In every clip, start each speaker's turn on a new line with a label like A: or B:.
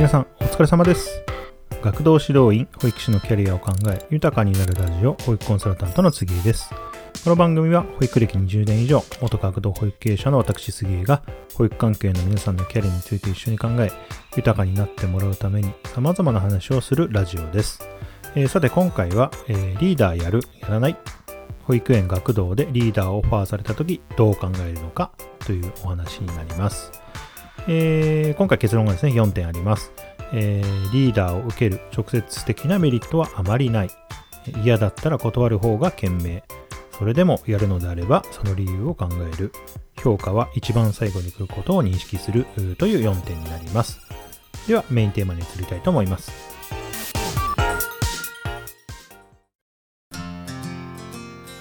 A: 皆さんお疲れ様です。学童指導員保育士のキャリアを考え豊かになるラジオ保育コンサルタントの杉江です。この番組は保育歴20年以上元学童保育経営者の私杉江が保育関係の皆さんのキャリアについて一緒に考え豊かになってもらうために様々な話をするラジオです、えー、さて今回は、えー、リーダーやるやらない保育園学童でリーダーをオファーされた時どう考えるのかというお話になります。えー、今回結論がですね、4点あります、えー、リーダーを受ける直接的なメリットはあまりない。嫌だったら断る方が賢明。それでもやるのであれば、その理由を考える。評価は一番最後に来ることを認識するという4点になります。では、メインテーマに移りたいと思います。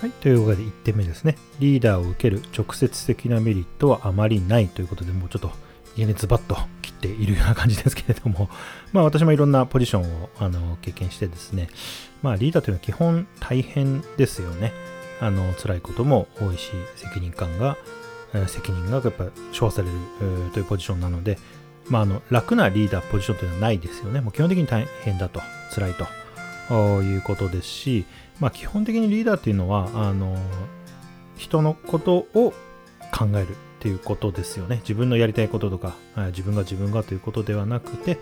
A: はい。というわけで1点目ですね。リーダーを受ける直接的なメリットはあまりないということで、もうちょっと家にズバッと切っているような感じですけれども、まあ私もいろんなポジションをあの経験してですね、まあリーダーというのは基本大変ですよね。あの辛いことも多いし、責任感が、責任がやっぱ処方されるというポジションなので、まああの楽なリーダーポジションというのはないですよね。もう基本的に大変だと、辛いということですし、まあ基本的にリーダーっていうのは、あの、人のことを考えるっていうことですよね。自分のやりたいこととか、自分が自分がということではなくて、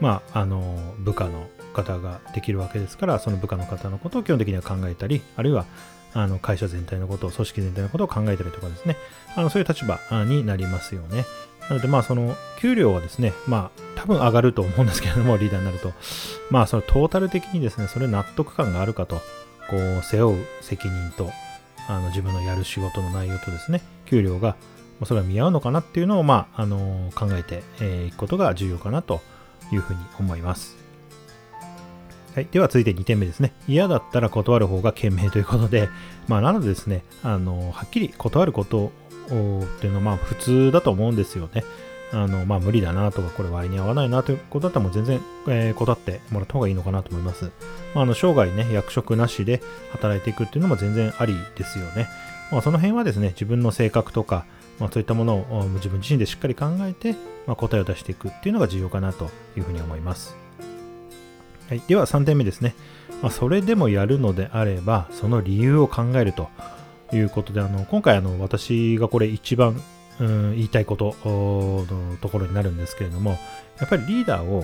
A: まあ、あの、部下の方ができるわけですから、その部下の方のことを基本的には考えたり、あるいは、あの会社全体のことを、組織全体のことを考えたりとかですね、あのそういう立場になりますよね。なので、まあ、その、給料はですね、まあ、多分上がると思うんですけれども、リーダーになると。まあ、そのトータル的にですね、それ納得感があるかと、こう、背負う責任と、あの自分のやる仕事の内容とですね、給料がそれは見合うのかなっていうのを、まあ、あの考えてい、くことが重要かなというふうに思います。はい。では続いて2点目ですね。嫌だったら断る方が賢明ということで、まあ、なのでですね、あの、はっきり断ることっていうのは、まあ、普通だと思うんですよね。あの、まあ、無理だなとか、これ割に合わないなということだったら、もう全然、えー、断ってもらった方がいいのかなと思います。まあ、あの、生涯ね、役職なしで働いていくっていうのも全然ありですよね。まあ、その辺はですね、自分の性格とか、まあ、そういったものを自分自身でしっかり考えて、まあ、答えを出していくっていうのが重要かなというふうに思います。はい、では3点目ですね。まあ、それでもやるのであれば、その理由を考えるということで、あの今回あの私がこれ一番、うん、言いたいことのところになるんですけれども、やっぱりリーダーを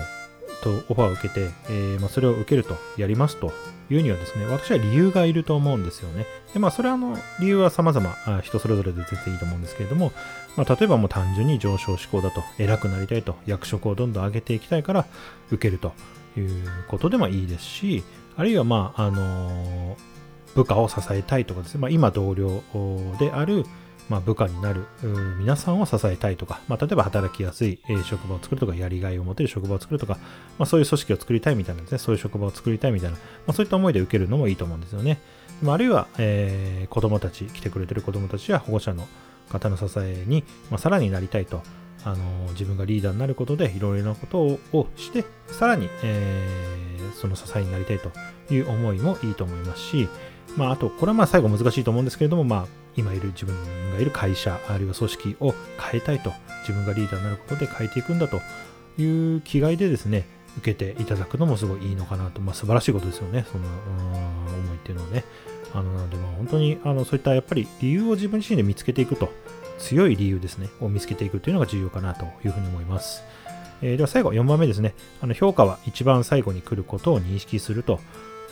A: とオファーを受けて、えー、まあ、それを受けると、やりますというにはですね、私は理由がいると思うんですよね。で、まあ、それはあの、理由は様々、人それぞれで全然いいと思うんですけれども、まあ、例えばもう単純に上昇志向だと、偉くなりたいと、役職をどんどん上げていきたいから受けるということでもいいですし、あるいはまあ、あの部下を支えたいとかですね、まあ、今同僚である、まあ、部下になる皆さんを支えたいとか、まあ、例えば働きやすい職場を作るとか、やりがいを持てる職場を作るとか、まあ、そういう組織を作りたいみたいなですね、そういう職場を作りたいみたいな、まあ、そういった思いで受けるのもいいと思うんですよね。まあ、あるいは、えー、子供たち、来てくれてる子供たちや保護者の方の支えに、まあ、さらになりたいと、あの自分がリーダーになることでいろいろなことをして、さらに、えー、その支えになりたいという思いもいいと思いますし、まあ、あと、これはまあ最後難しいと思うんですけれども、まあ、今いる自分がいる会社、あるいは組織を変えたいと、自分がリーダーになることで変えていくんだという気概でですね、受けていただくのもすごいいいのかなと、まあ、素晴らしいことですよね、その思いっていうのはね。あのなので、本当にあのそういったやっぱり理由を自分自身で見つけていくと、強い理由ですね、を見つけていくというのが重要かなというふうに思います。えー、では最後、4番目ですね。あの評価は一番最後に来ることを認識すると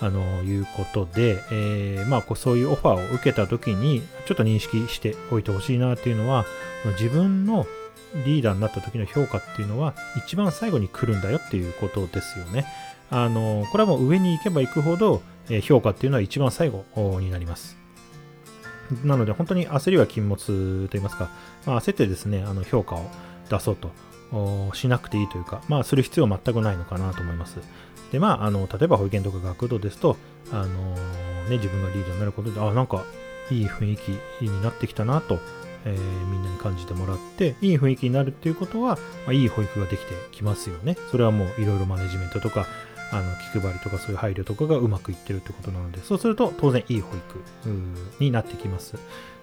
A: あのいうことで、えー、まあ、こうそういうオファーを受けた時にちょっと認識しておいてほしいなっていうのは自分のリーダーになった時の評価っていうのは一番最後に来るんだよっていうことですよね。あのこれはもう上に行けば行くほど、評価っていうのは一番最後になります。なので本当に焦りは禁物といいますか、まあ、焦ってですね、あの評価を出そうとしなくていいというか、まあ、する必要は全くないのかなと思います。で、まあ、あの例えば保育園とか学童ですと、あのね、自分がリーダーになることで、あ、なんかいい雰囲気になってきたなと、えー、みんなに感じてもらって、いい雰囲気になるっていうことは、まあ、いい保育ができてきますよね。それはもういろいろマネジメントとか、あの気配りとかそういう配慮とかがうまくいってるってことなのでそうすると当然いい保育になってきます。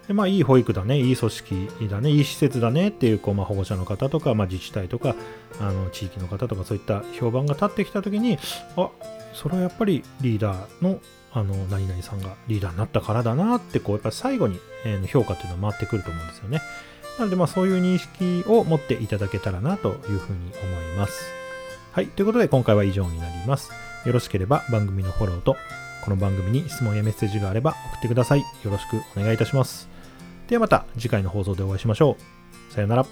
A: でまあいい保育だねいい組織だねいい施設だねっていうこう、まあ、保護者の方とか、まあ、自治体とかあの地域の方とかそういった評判が立ってきた時にあそれはやっぱりリーダーのあの何々さんがリーダーになったからだなってこうやっぱり最後に、えー、評価っていうのは回ってくると思うんですよね。なのでまあそういう認識を持っていただけたらなというふうに思います。はい。ということで今回は以上になります。よろしければ番組のフォローと、この番組に質問やメッセージがあれば送ってください。よろしくお願いいたします。ではまた次回の放送でお会いしましょう。さよなら。